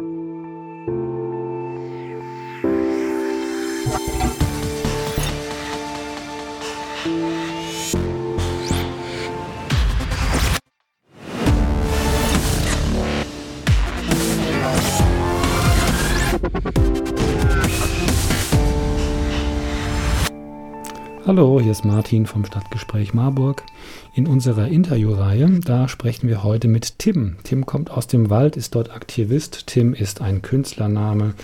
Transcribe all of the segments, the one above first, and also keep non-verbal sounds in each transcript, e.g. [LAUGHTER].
Thank you. Hallo, hier ist Martin vom Stadtgespräch Marburg. In unserer Interviewreihe, da sprechen wir heute mit Tim. Tim kommt aus dem Wald, ist dort Aktivist. Tim ist ein Künstlername.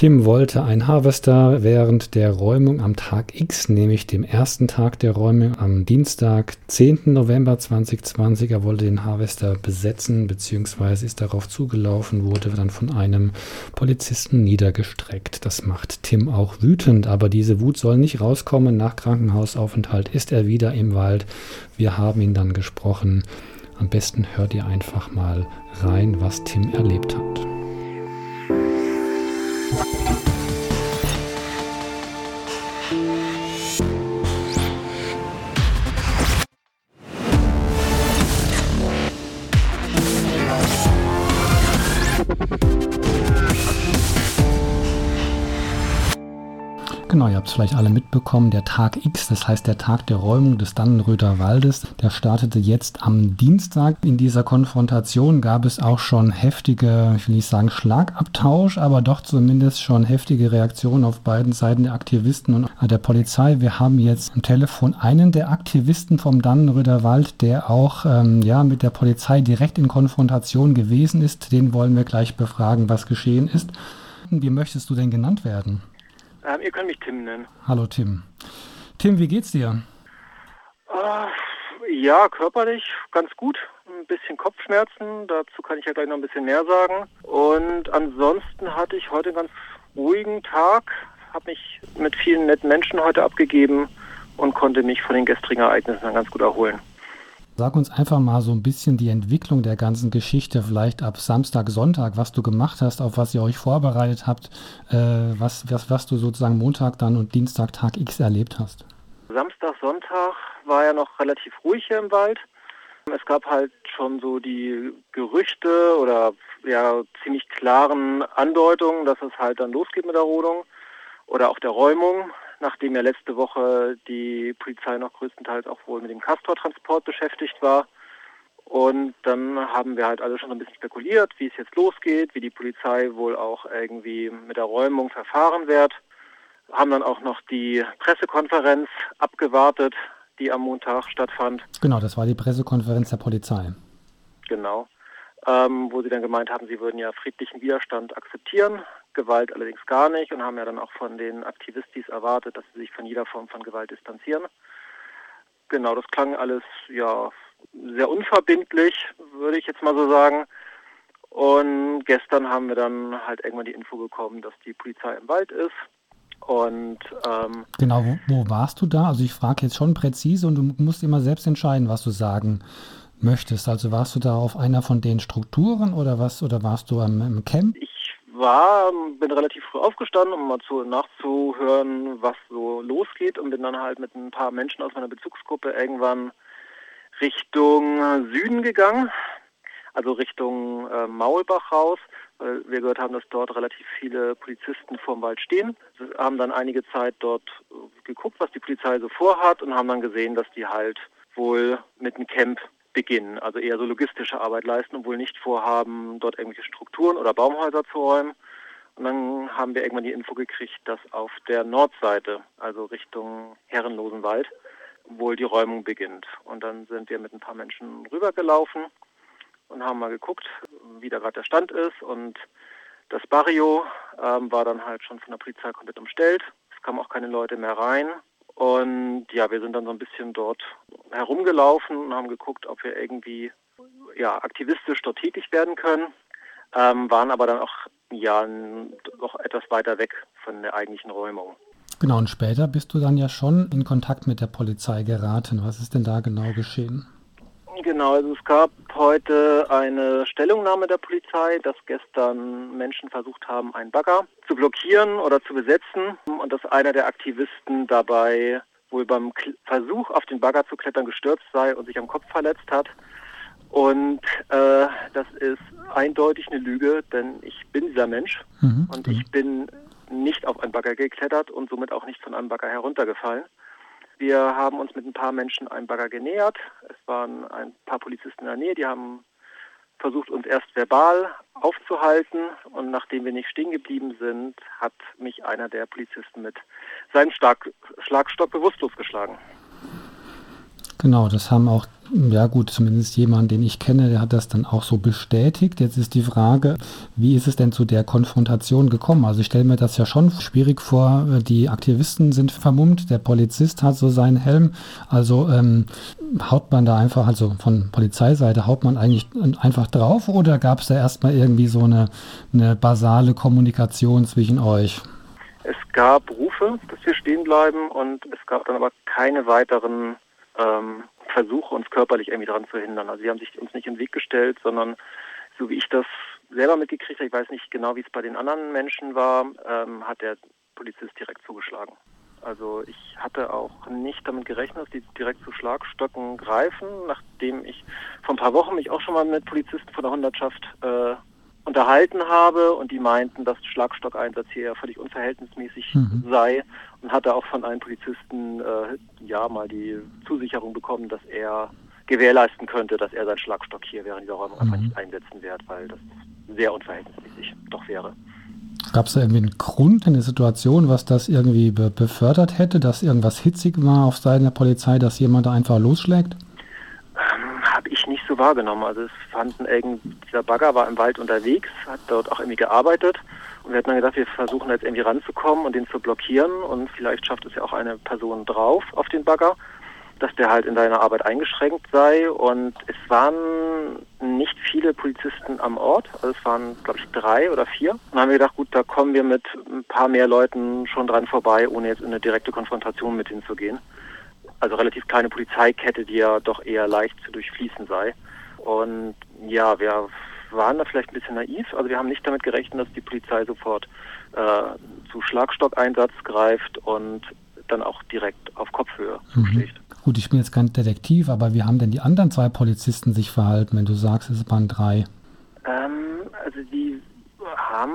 Tim wollte ein Harvester während der Räumung am Tag X, nämlich dem ersten Tag der Räumung am Dienstag, 10. November 2020. Er wollte den Harvester besetzen, beziehungsweise ist darauf zugelaufen, wurde dann von einem Polizisten niedergestreckt. Das macht Tim auch wütend, aber diese Wut soll nicht rauskommen. Nach Krankenhausaufenthalt ist er wieder im Wald. Wir haben ihn dann gesprochen. Am besten hört ihr einfach mal rein, was Tim erlebt hat. Genau, ihr habt es vielleicht alle mitbekommen, der Tag X, das heißt der Tag der Räumung des Dannenröder Waldes, der startete jetzt am Dienstag. In dieser Konfrontation gab es auch schon heftige, ich will nicht sagen Schlagabtausch, aber doch zumindest schon heftige Reaktionen auf beiden Seiten der Aktivisten und der Polizei. Wir haben jetzt am Telefon einen der Aktivisten vom Dannenröder Wald, der auch ähm, ja, mit der Polizei direkt in Konfrontation gewesen ist. Den wollen wir gleich befragen, was geschehen ist. Wie möchtest du denn genannt werden? Ähm, ihr könnt mich Tim nennen. Hallo Tim. Tim, wie geht's dir? Äh, ja, körperlich ganz gut. Ein bisschen Kopfschmerzen, dazu kann ich ja gleich noch ein bisschen mehr sagen. Und ansonsten hatte ich heute einen ganz ruhigen Tag, habe mich mit vielen netten Menschen heute abgegeben und konnte mich von den gestrigen Ereignissen dann ganz gut erholen. Sag uns einfach mal so ein bisschen die Entwicklung der ganzen Geschichte, vielleicht ab Samstag, Sonntag, was du gemacht hast, auf was ihr euch vorbereitet habt, äh, was, was, was du sozusagen Montag dann und Dienstag Tag X erlebt hast. Samstag, Sonntag war ja noch relativ ruhig hier im Wald. Es gab halt schon so die Gerüchte oder ja ziemlich klaren Andeutungen, dass es halt dann losgeht mit der Rodung oder auch der Räumung nachdem ja letzte Woche die Polizei noch größtenteils auch wohl mit dem Castor-Transport beschäftigt war. Und dann haben wir halt alle schon ein bisschen spekuliert, wie es jetzt losgeht, wie die Polizei wohl auch irgendwie mit der Räumung verfahren wird. Haben dann auch noch die Pressekonferenz abgewartet, die am Montag stattfand. Genau, das war die Pressekonferenz der Polizei. Genau. Ähm, wo sie dann gemeint haben, sie würden ja friedlichen Widerstand akzeptieren. Gewalt allerdings gar nicht und haben ja dann auch von den Aktivistis erwartet, dass sie sich von jeder Form von Gewalt distanzieren. Genau, das klang alles ja sehr unverbindlich, würde ich jetzt mal so sagen. Und gestern haben wir dann halt irgendwann die Info bekommen, dass die Polizei im Wald ist. Und ähm, genau, wo, wo warst du da? Also ich frage jetzt schon präzise und du musst immer selbst entscheiden, was du sagen möchtest. Also warst du da auf einer von den Strukturen oder was? Oder warst du am, im Camp? Ich war, bin relativ früh aufgestanden, um mal zu, nachzuhören, was so losgeht und bin dann halt mit ein paar Menschen aus meiner Bezugsgruppe irgendwann Richtung Süden gegangen, also Richtung äh, Maulbach raus, weil wir gehört haben, dass dort relativ viele Polizisten vorm Wald stehen. Wir haben dann einige Zeit dort geguckt, was die Polizei so vorhat und haben dann gesehen, dass die halt wohl mit einem Camp beginnen, also eher so logistische Arbeit leisten und wohl nicht vorhaben, dort irgendwelche Strukturen oder Baumhäuser zu räumen. Und dann haben wir irgendwann die Info gekriegt, dass auf der Nordseite, also Richtung Herrenlosenwald, wohl die Räumung beginnt. Und dann sind wir mit ein paar Menschen rübergelaufen und haben mal geguckt, wie da gerade der Stand ist. Und das Barrio ähm, war dann halt schon von der Polizei komplett umstellt. Es kamen auch keine Leute mehr rein. Und ja, wir sind dann so ein bisschen dort herumgelaufen und haben geguckt, ob wir irgendwie ja, aktivistisch dort tätig werden können, ähm, waren aber dann auch ja noch etwas weiter weg von der eigentlichen Räumung. Genau, und später bist du dann ja schon in Kontakt mit der Polizei geraten. Was ist denn da genau geschehen? Genau, also es gab heute eine Stellungnahme der Polizei, dass gestern Menschen versucht haben, einen Bagger zu blockieren oder zu besetzen und dass einer der Aktivisten dabei wohl beim Versuch auf den Bagger zu klettern gestürzt sei und sich am Kopf verletzt hat. Und äh, das ist eindeutig eine Lüge, denn ich bin dieser Mensch mhm. und ich bin nicht auf einen Bagger geklettert und somit auch nicht von einem Bagger heruntergefallen. Wir haben uns mit ein paar Menschen einem Bagger genähert. Es waren ein paar Polizisten in der Nähe, die haben versucht, uns erst verbal aufzuhalten. Und nachdem wir nicht stehen geblieben sind, hat mich einer der Polizisten mit seinem Schlag Schlagstock bewusstlos geschlagen. Genau, das haben auch, ja gut, zumindest jemand, den ich kenne, der hat das dann auch so bestätigt. Jetzt ist die Frage, wie ist es denn zu der Konfrontation gekommen? Also ich stelle mir das ja schon schwierig vor. Die Aktivisten sind vermummt, der Polizist hat so seinen Helm. Also ähm, haut man da einfach, also von Polizeiseite, haut man eigentlich einfach drauf oder gab es da erstmal irgendwie so eine, eine basale Kommunikation zwischen euch? Es gab Rufe, dass wir stehen bleiben und es gab dann aber keine weiteren ähm, Versuche, uns körperlich irgendwie daran zu hindern. Also sie haben sich uns nicht im Weg gestellt, sondern so wie ich das selber mitgekriegt habe, ich weiß nicht genau, wie es bei den anderen Menschen war, ähm, hat der Polizist direkt zugeschlagen. Also ich hatte auch nicht damit gerechnet, dass die direkt zu Schlagstöcken greifen, nachdem ich vor ein paar Wochen mich auch schon mal mit Polizisten von der Hundertschaft äh, unterhalten habe und die meinten, dass Schlagstockeinsatz hier ja völlig unverhältnismäßig mhm. sei und hatte auch von einem Polizisten äh, ja mal die Zusicherung bekommen, dass er gewährleisten könnte, dass er seinen Schlagstock hier während dieser Räumung mhm. einfach nicht einsetzen wird, weil das sehr unverhältnismäßig doch wäre. Gab es da irgendwie einen Grund, eine Situation, was das irgendwie be befördert hätte, dass irgendwas hitzig war auf Seiten der Polizei, dass jemand da einfach losschlägt? habe ich nicht so wahrgenommen. Also es fanden irgendwie, dieser Bagger war im Wald unterwegs, hat dort auch irgendwie gearbeitet. Und wir hatten dann gedacht, wir versuchen jetzt irgendwie ranzukommen und den zu blockieren. Und vielleicht schafft es ja auch eine Person drauf auf den Bagger, dass der halt in seiner Arbeit eingeschränkt sei. Und es waren nicht viele Polizisten am Ort. Also es waren, glaube ich, drei oder vier. Und dann haben wir gedacht, gut, da kommen wir mit ein paar mehr Leuten schon dran vorbei, ohne jetzt in eine direkte Konfrontation mit ihnen zu gehen also relativ kleine Polizeikette, die ja doch eher leicht zu durchfließen sei. Und ja, wir waren da vielleicht ein bisschen naiv. Also wir haben nicht damit gerechnet, dass die Polizei sofort äh, zu Schlagstockeinsatz greift und dann auch direkt auf Kopfhöhe mhm. zuschlägt. Gut, ich bin jetzt kein Detektiv, aber wie haben denn die anderen zwei Polizisten sich verhalten, wenn du sagst, es waren drei? Ähm, also die haben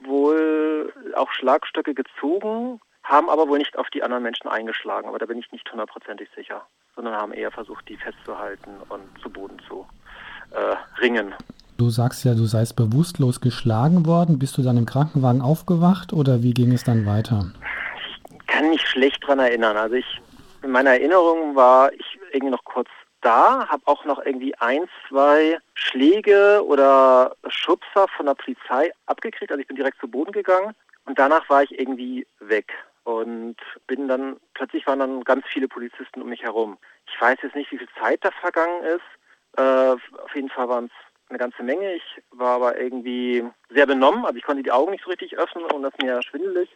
wohl auch Schlagstöcke gezogen, haben aber wohl nicht auf die anderen Menschen eingeschlagen, aber da bin ich nicht hundertprozentig sicher, sondern haben eher versucht, die festzuhalten und zu Boden zu äh, ringen. Du sagst ja, du seist bewusstlos geschlagen worden. Bist du dann im Krankenwagen aufgewacht oder wie ging es dann weiter? Ich kann mich schlecht daran erinnern. Also ich, in meiner Erinnerung war ich irgendwie noch kurz da, habe auch noch irgendwie ein, zwei Schläge oder Schubser von der Polizei abgekriegt. Also ich bin direkt zu Boden gegangen und danach war ich irgendwie weg und bin dann, plötzlich waren dann ganz viele Polizisten um mich herum. Ich weiß jetzt nicht, wie viel Zeit da vergangen ist. Äh, auf jeden Fall waren es eine ganze Menge. Ich war aber irgendwie sehr benommen, also ich konnte die Augen nicht so richtig öffnen, und dass mir schwindelig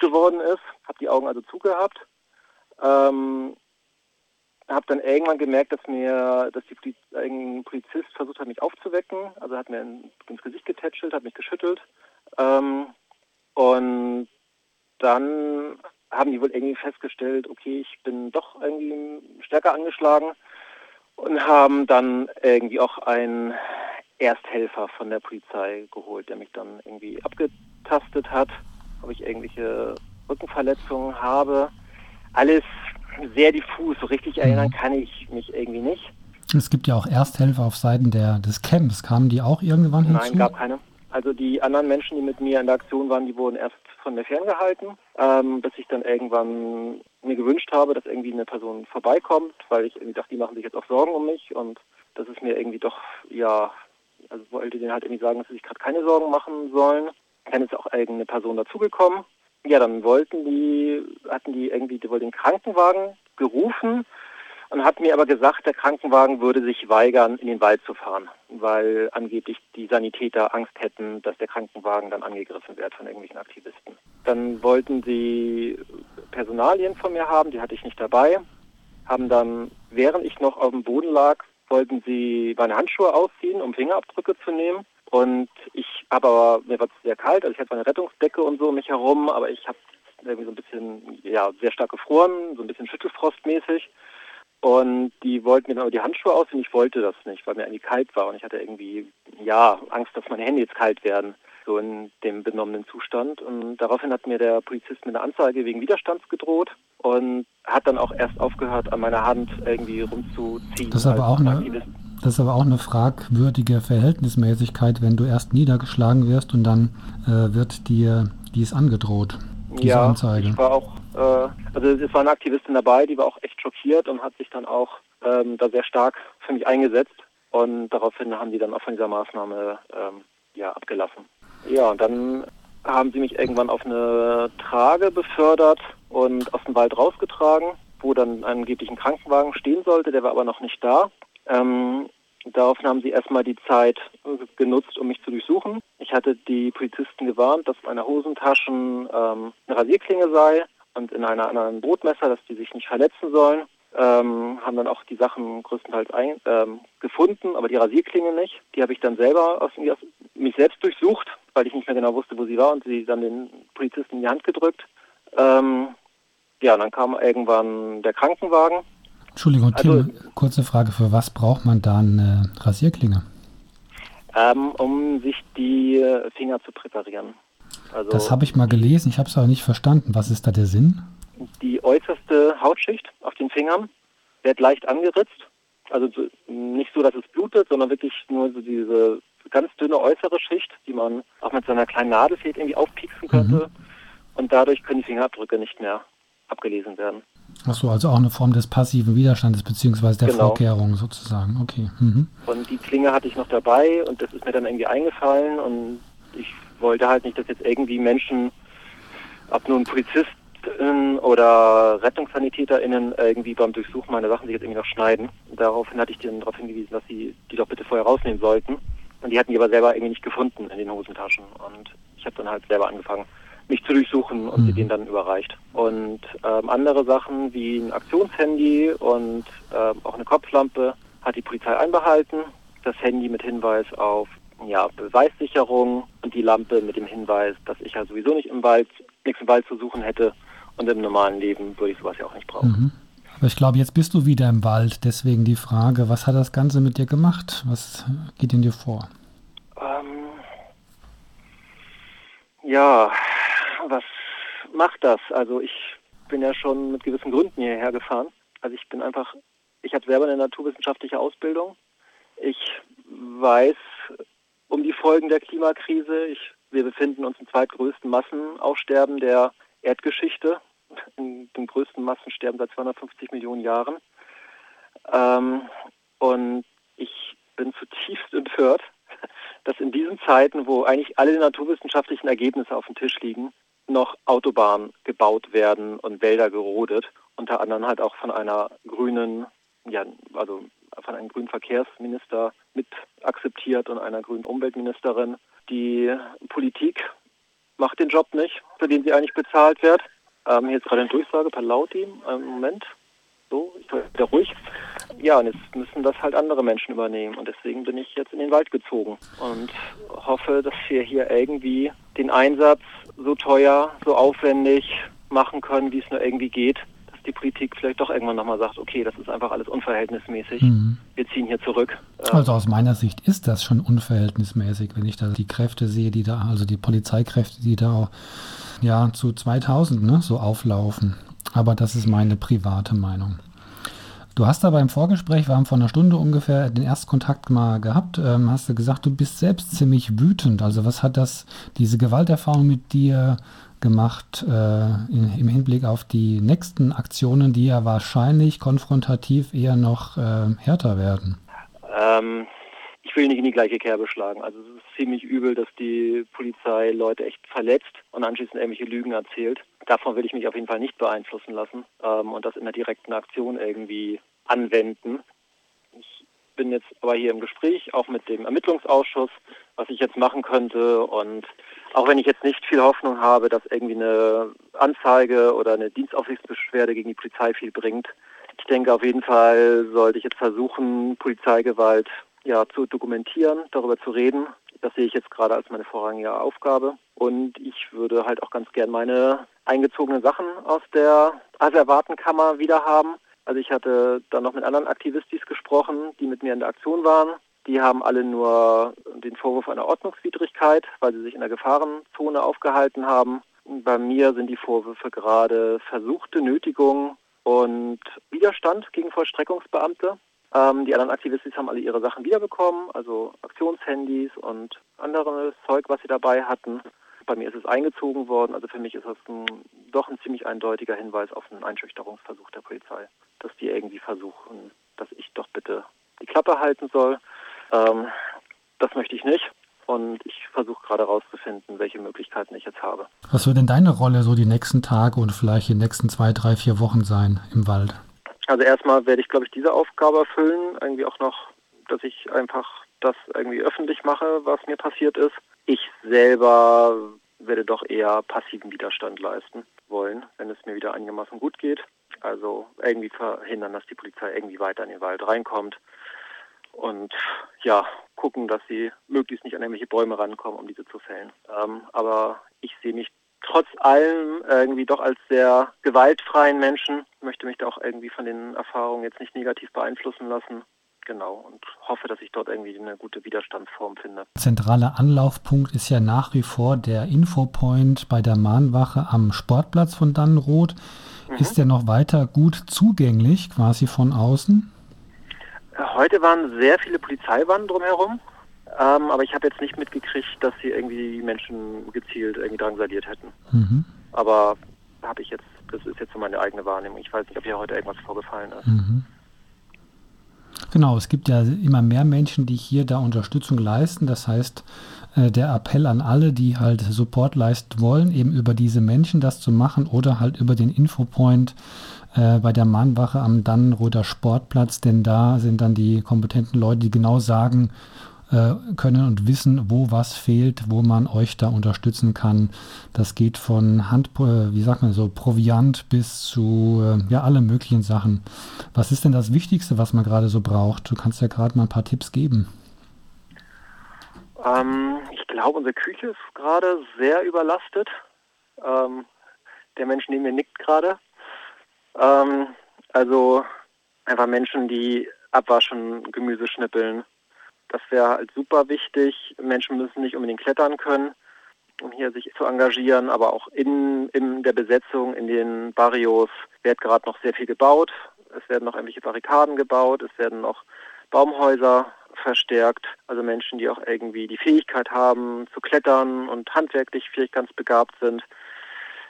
geworden ist. Habe die Augen also zugehabt. Ähm, habe dann irgendwann gemerkt, dass mir, dass die ein Polizist versucht hat, mich aufzuwecken. Also hat mir ins Gesicht getätschelt, hat mich geschüttelt. Ähm, und dann haben die wohl irgendwie festgestellt, okay, ich bin doch irgendwie stärker angeschlagen und haben dann irgendwie auch einen Ersthelfer von der Polizei geholt, der mich dann irgendwie abgetastet hat, ob ich irgendwelche Rückenverletzungen habe. Alles sehr diffus, so richtig erinnern mhm. kann ich mich irgendwie nicht. Es gibt ja auch Ersthelfer auf Seiten der, des Camps. Kamen die auch irgendwann hinzu? Nein, gab keine. Also die anderen Menschen, die mit mir in der Aktion waren, die wurden erst von mir ferngehalten, ähm, bis ich dann irgendwann mir gewünscht habe, dass irgendwie eine Person vorbeikommt, weil ich irgendwie dachte, die machen sich jetzt auch Sorgen um mich und das ist mir irgendwie doch, ja, also wollte denen halt irgendwie sagen, dass sie sich gerade keine Sorgen machen sollen. Dann ist auch irgendeine Person dazugekommen. Ja, dann wollten die, hatten die irgendwie, die wollten den Krankenwagen gerufen und hat mir aber gesagt, der Krankenwagen würde sich weigern, in den Wald zu fahren, weil angeblich die Sanitäter Angst hätten, dass der Krankenwagen dann angegriffen wird von irgendwelchen Aktivisten. Dann wollten sie Personalien von mir haben, die hatte ich nicht dabei, haben dann, während ich noch auf dem Boden lag, wollten sie meine Handschuhe ausziehen, um Fingerabdrücke zu nehmen. Und ich habe aber, mir war es sehr kalt, also ich hatte meine Rettungsdecke und so um mich herum, aber ich habe irgendwie so ein bisschen, ja, sehr stark gefroren, so ein bisschen Schüttelfrostmäßig Und die wollten mir dann aber die Handschuhe aus und ich wollte das nicht, weil mir irgendwie kalt war und ich hatte irgendwie, ja, Angst, dass meine Hände jetzt kalt werden, so in dem benommenen Zustand. Und daraufhin hat mir der Polizist mit einer Anzeige wegen Widerstands gedroht und hat dann auch erst aufgehört, an meiner Hand irgendwie rumzuziehen. Das ist aber auch eine, das ist aber auch eine fragwürdige Verhältnismäßigkeit, wenn du erst niedergeschlagen wirst und dann äh, wird dir dies angedroht, diese ja, Anzeige. Ich war auch, äh, also es war eine Aktivistin dabei, die war auch echt schockiert und hat sich dann auch ähm, da sehr stark für mich eingesetzt. Und daraufhin haben die dann auch von dieser Maßnahme ähm, ja, abgelassen. Ja, und dann haben sie mich irgendwann auf eine Trage befördert und aus dem Wald rausgetragen, wo dann angeblich ein Krankenwagen stehen sollte, der war aber noch nicht da. Ähm, daraufhin haben sie erstmal die Zeit genutzt, um mich zu durchsuchen. Ich hatte die Polizisten gewarnt, dass in meiner Hosentaschen ähm, eine Rasierklinge sei und in einer anderen Brotmesser, dass die sich nicht verletzen sollen. Ähm, haben dann auch die Sachen größtenteils ein, ähm, gefunden, aber die Rasierklinge nicht. Die habe ich dann selber aus, aus, mich selbst durchsucht, weil ich nicht mehr genau wusste, wo sie war und sie dann den Polizisten in die Hand gedrückt. Ähm, ja, dann kam irgendwann der Krankenwagen Entschuldigung, Tim, also, kurze Frage, für was braucht man da eine Rasierklinge? Ähm, um sich die Finger zu präparieren. Also, das habe ich mal gelesen, ich habe es aber nicht verstanden. Was ist da der Sinn? Die äußerste Hautschicht auf den Fingern wird leicht angeritzt. Also nicht so, dass es blutet, sondern wirklich nur so diese ganz dünne äußere Schicht, die man auch mit so einer kleinen Nadelfäd irgendwie aufpieksen könnte. Mhm. Und dadurch können die Fingerabdrücke nicht mehr abgelesen werden. Achso, also auch eine Form des passiven Widerstandes beziehungsweise der genau. Vorkehrung sozusagen. Okay. Mhm. Und die Klinge hatte ich noch dabei und das ist mir dann irgendwie eingefallen und ich wollte halt nicht, dass jetzt irgendwie Menschen, ob nun Polizisten oder RettungssanitäterInnen irgendwie beim Durchsuchen meiner Sachen sich jetzt irgendwie noch schneiden. Daraufhin hatte ich denen darauf hingewiesen, dass sie die doch bitte vorher rausnehmen sollten. Und die hatten die aber selber irgendwie nicht gefunden in den Hosentaschen. Und ich habe dann halt selber angefangen, mich zu durchsuchen und mhm. sie den dann überreicht. Und ähm, andere Sachen wie ein Aktionshandy und ähm, auch eine Kopflampe hat die Polizei einbehalten. Das Handy mit Hinweis auf ja, Beweissicherung und die Lampe mit dem Hinweis, dass ich ja sowieso nicht im Wald, nichts im Wald zu suchen hätte und im normalen Leben würde ich sowas ja auch nicht brauchen. Mhm. Aber ich glaube, jetzt bist du wieder im Wald, deswegen die Frage, was hat das Ganze mit dir gemacht? Was geht in dir vor? Ähm, ja, was macht das? Also ich bin ja schon mit gewissen Gründen hierher gefahren. Also ich bin einfach, ich habe selber eine naturwissenschaftliche Ausbildung. Ich weiß um die Folgen der Klimakrise. Ich, wir befinden uns im zweitgrößten Massenaussterben der Erdgeschichte. In den größten Massensterben seit 250 Millionen Jahren. Ähm, und ich bin zutiefst empört, [LAUGHS] dass in diesen Zeiten, wo eigentlich alle naturwissenschaftlichen Ergebnisse auf dem Tisch liegen, noch Autobahnen gebaut werden und Wälder gerodet, unter anderem halt auch von einer grünen, ja, also von einem grünen Verkehrsminister mit akzeptiert und einer grünen Umweltministerin. Die Politik macht den Job nicht, für den sie eigentlich bezahlt wird. Ähm, hier gerade eine Durchsage per Lauti. Einen Moment. So, ich bin wieder ruhig. Ja, und jetzt müssen das halt andere Menschen übernehmen. Und deswegen bin ich jetzt in den Wald gezogen und hoffe, dass wir hier irgendwie den Einsatz so teuer, so aufwendig machen können, wie es nur irgendwie geht, die Politik vielleicht doch irgendwann nochmal sagt, okay, das ist einfach alles unverhältnismäßig. Mhm. Wir ziehen hier zurück. Also aus meiner Sicht ist das schon unverhältnismäßig, wenn ich da die Kräfte sehe, die da, also die Polizeikräfte, die da ja, zu 2000, ne, so auflaufen. Aber das ist meine private Meinung. Du hast aber im Vorgespräch, wir haben vor einer Stunde ungefähr den Erstkontakt mal gehabt, ähm, hast du gesagt, du bist selbst ziemlich wütend. Also was hat das, diese Gewalterfahrung mit dir gemacht äh, in, im Hinblick auf die nächsten Aktionen, die ja wahrscheinlich konfrontativ eher noch äh, härter werden? Ähm, ich will nicht in die gleiche Kerbe schlagen. Also es ist ziemlich übel, dass die Polizei Leute echt verletzt und anschließend irgendwelche Lügen erzählt. Davon will ich mich auf jeden Fall nicht beeinflussen lassen ähm, und das in der direkten Aktion irgendwie anwenden. Ich bin jetzt aber hier im Gespräch, auch mit dem Ermittlungsausschuss, was ich jetzt machen könnte. Und auch wenn ich jetzt nicht viel Hoffnung habe, dass irgendwie eine Anzeige oder eine Dienstaufsichtsbeschwerde gegen die Polizei viel bringt, ich denke auf jeden Fall sollte ich jetzt versuchen, Polizeigewalt ja, zu dokumentieren, darüber zu reden. Das sehe ich jetzt gerade als meine vorrangige Aufgabe. Und ich würde halt auch ganz gern meine eingezogenen Sachen aus der Asservatenkammer wieder haben. Also ich hatte dann noch mit anderen Aktivistis gesprochen, die mit mir in der Aktion waren. Die haben alle nur den Vorwurf einer Ordnungswidrigkeit, weil sie sich in der Gefahrenzone aufgehalten haben. Bei mir sind die Vorwürfe gerade versuchte Nötigung und Widerstand gegen Vollstreckungsbeamte. Ähm, die anderen Aktivistis haben alle ihre Sachen wiederbekommen, also Aktionshandys und anderes Zeug, was sie dabei hatten. Bei mir ist es eingezogen worden. Also für mich ist das ein, doch ein ziemlich eindeutiger Hinweis auf einen Einschüchterungsversuch der Polizei, dass die irgendwie versuchen, dass ich doch bitte die Klappe halten soll. Ähm, das möchte ich nicht. Und ich versuche gerade herauszufinden, welche Möglichkeiten ich jetzt habe. Was wird denn deine Rolle so die nächsten Tage und vielleicht die nächsten zwei, drei, vier Wochen sein im Wald? Also erstmal werde ich, glaube ich, diese Aufgabe erfüllen. Irgendwie auch noch, dass ich einfach das irgendwie öffentlich mache, was mir passiert ist. Ich selber werde doch eher passiven Widerstand leisten wollen, wenn es mir wieder einigermaßen gut geht. Also irgendwie verhindern, dass die Polizei irgendwie weiter in den Wald reinkommt und ja, gucken, dass sie möglichst nicht an irgendwelche Bäume rankommen, um diese zu fällen. Ähm, aber ich sehe mich trotz allem irgendwie doch als sehr gewaltfreien Menschen, möchte mich da auch irgendwie von den Erfahrungen jetzt nicht negativ beeinflussen lassen. Genau, und hoffe, dass ich dort irgendwie eine gute Widerstandsform finde. Zentraler Anlaufpunkt ist ja nach wie vor der Infopoint bei der Mahnwache am Sportplatz von Dannenroth. Mhm. Ist der noch weiter gut zugänglich, quasi von außen? Heute waren sehr viele Polizeiwannen drumherum, ähm, aber ich habe jetzt nicht mitgekriegt, dass sie irgendwie die Menschen gezielt irgendwie drangsaliert hätten. Mhm. Aber habe ich jetzt, das ist jetzt so meine eigene Wahrnehmung. Ich weiß nicht, ob hier heute irgendwas vorgefallen ist. Mhm. Genau, es gibt ja immer mehr Menschen, die hier da Unterstützung leisten. Das heißt, äh, der Appell an alle, die halt Support leisten wollen, eben über diese Menschen das zu machen oder halt über den Infopoint äh, bei der Mahnwache am Dannenroder Sportplatz, denn da sind dann die kompetenten Leute, die genau sagen können und wissen, wo was fehlt, wo man euch da unterstützen kann. Das geht von Hand, äh, wie sagt man so, Proviant bis zu äh, ja alle möglichen Sachen. Was ist denn das Wichtigste, was man gerade so braucht? Du kannst ja gerade mal ein paar Tipps geben. Ähm, ich glaube, unsere Küche ist gerade sehr überlastet. Ähm, der Mensch neben mir nickt gerade. Ähm, also einfach Menschen, die abwaschen, Gemüse schnippeln. Das wäre halt super wichtig. Menschen müssen nicht unbedingt klettern können, um hier sich zu engagieren, aber auch in, in der Besetzung, in den Barrios wird gerade noch sehr viel gebaut. Es werden noch irgendwelche Barrikaden gebaut, es werden noch Baumhäuser verstärkt. Also Menschen, die auch irgendwie die Fähigkeit haben zu klettern und handwerklich vielleicht ganz begabt sind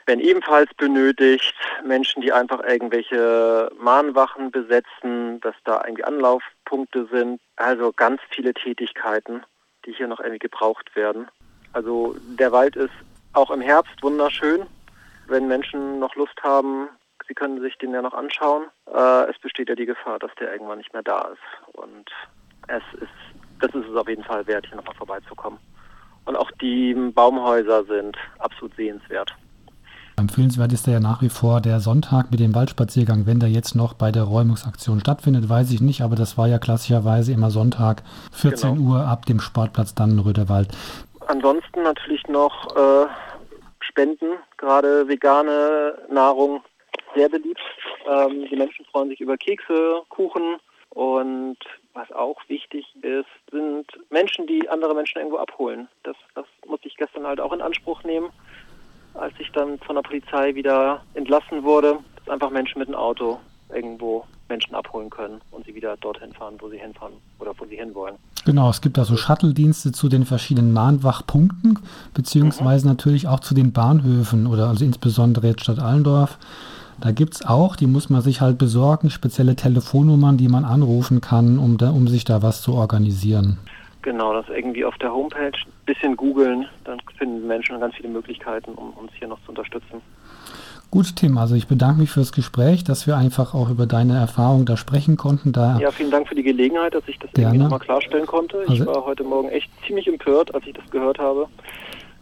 werden ebenfalls benötigt. Menschen, die einfach irgendwelche Mahnwachen besetzen, dass da irgendwie Anlaufpunkte sind. Also ganz viele Tätigkeiten, die hier noch irgendwie gebraucht werden. Also der Wald ist auch im Herbst wunderschön. Wenn Menschen noch Lust haben, sie können sich den ja noch anschauen. Äh, es besteht ja die Gefahr, dass der irgendwann nicht mehr da ist. Und es ist, das ist es auf jeden Fall wert, hier nochmal vorbeizukommen. Und auch die Baumhäuser sind absolut sehenswert. Empfehlenswert ist ja nach wie vor der Sonntag mit dem Waldspaziergang. Wenn der jetzt noch bei der Räumungsaktion stattfindet, weiß ich nicht, aber das war ja klassischerweise immer Sonntag, 14 genau. Uhr ab dem Sportplatz Dannenröderwald. Ansonsten natürlich noch äh, Spenden, gerade vegane Nahrung, sehr beliebt. Ähm, die Menschen freuen sich über Kekse, Kuchen und was auch wichtig ist, sind Menschen, die andere Menschen irgendwo abholen. Das, das musste ich gestern halt auch in Anspruch nehmen als ich dann von der Polizei wieder entlassen wurde, dass einfach Menschen mit dem Auto irgendwo Menschen abholen können und sie wieder dorthin fahren, wo sie hinfahren oder wo sie hinwollen. Genau, es gibt also Shuttle-Dienste zu den verschiedenen Mahnwachpunkten, beziehungsweise mhm. natürlich auch zu den Bahnhöfen oder also insbesondere jetzt Stadt Allendorf. Da gibt es auch, die muss man sich halt besorgen, spezielle Telefonnummern, die man anrufen kann, um, da, um sich da was zu organisieren. Genau, das irgendwie auf der Homepage ein bisschen googeln, dann finden Menschen ganz viele Möglichkeiten, um uns hier noch zu unterstützen. Gut, Tim, also ich bedanke mich fürs Gespräch, dass wir einfach auch über deine Erfahrung da sprechen konnten. Da ja, vielen Dank für die Gelegenheit, dass ich das gerne. irgendwie nochmal klarstellen konnte. Ich also, war heute Morgen echt ziemlich empört, als ich das gehört habe,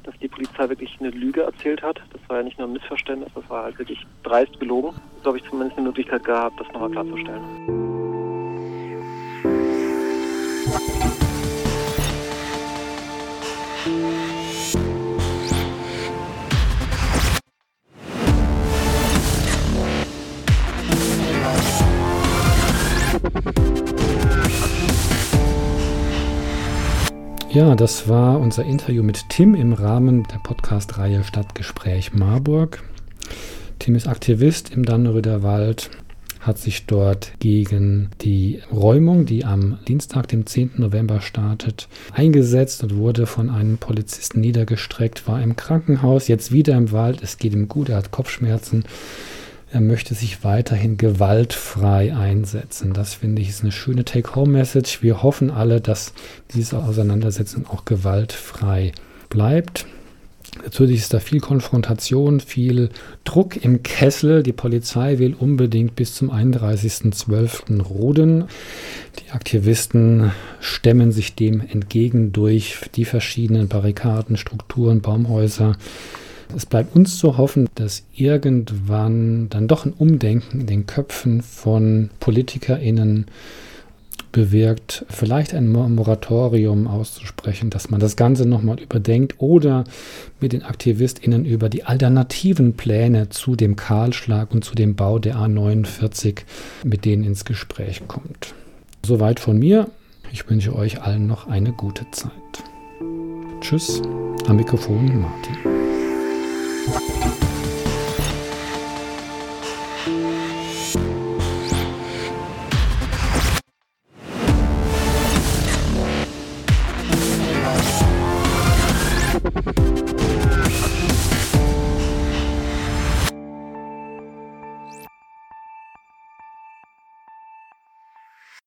dass die Polizei wirklich eine Lüge erzählt hat. Das war ja nicht nur ein Missverständnis, das war halt wirklich dreist gelogen. So habe ich zumindest eine Möglichkeit gehabt, das nochmal klarzustellen. Ja, das war unser Interview mit Tim im Rahmen der Podcast-Reihe Stadtgespräch Marburg. Tim ist Aktivist im Dannröder Wald, hat sich dort gegen die Räumung, die am Dienstag, dem 10. November startet, eingesetzt und wurde von einem Polizisten niedergestreckt, war im Krankenhaus, jetzt wieder im Wald, es geht ihm gut, er hat Kopfschmerzen. Er möchte sich weiterhin gewaltfrei einsetzen. Das finde ich ist eine schöne Take-Home-Message. Wir hoffen alle, dass diese Auseinandersetzung auch gewaltfrei bleibt. Natürlich ist da viel Konfrontation, viel Druck im Kessel. Die Polizei will unbedingt bis zum 31.12. roden. Die Aktivisten stemmen sich dem entgegen durch die verschiedenen Barrikaden, Strukturen, Baumhäuser. Es bleibt uns zu hoffen, dass irgendwann dann doch ein Umdenken in den Köpfen von PolitikerInnen bewirkt, vielleicht ein Moratorium auszusprechen, dass man das Ganze nochmal überdenkt oder mit den AktivistInnen über die alternativen Pläne zu dem Kahlschlag und zu dem Bau der A49 mit denen ins Gespräch kommt. Soweit von mir. Ich wünsche euch allen noch eine gute Zeit. Tschüss, am Mikrofon Martin. Bye.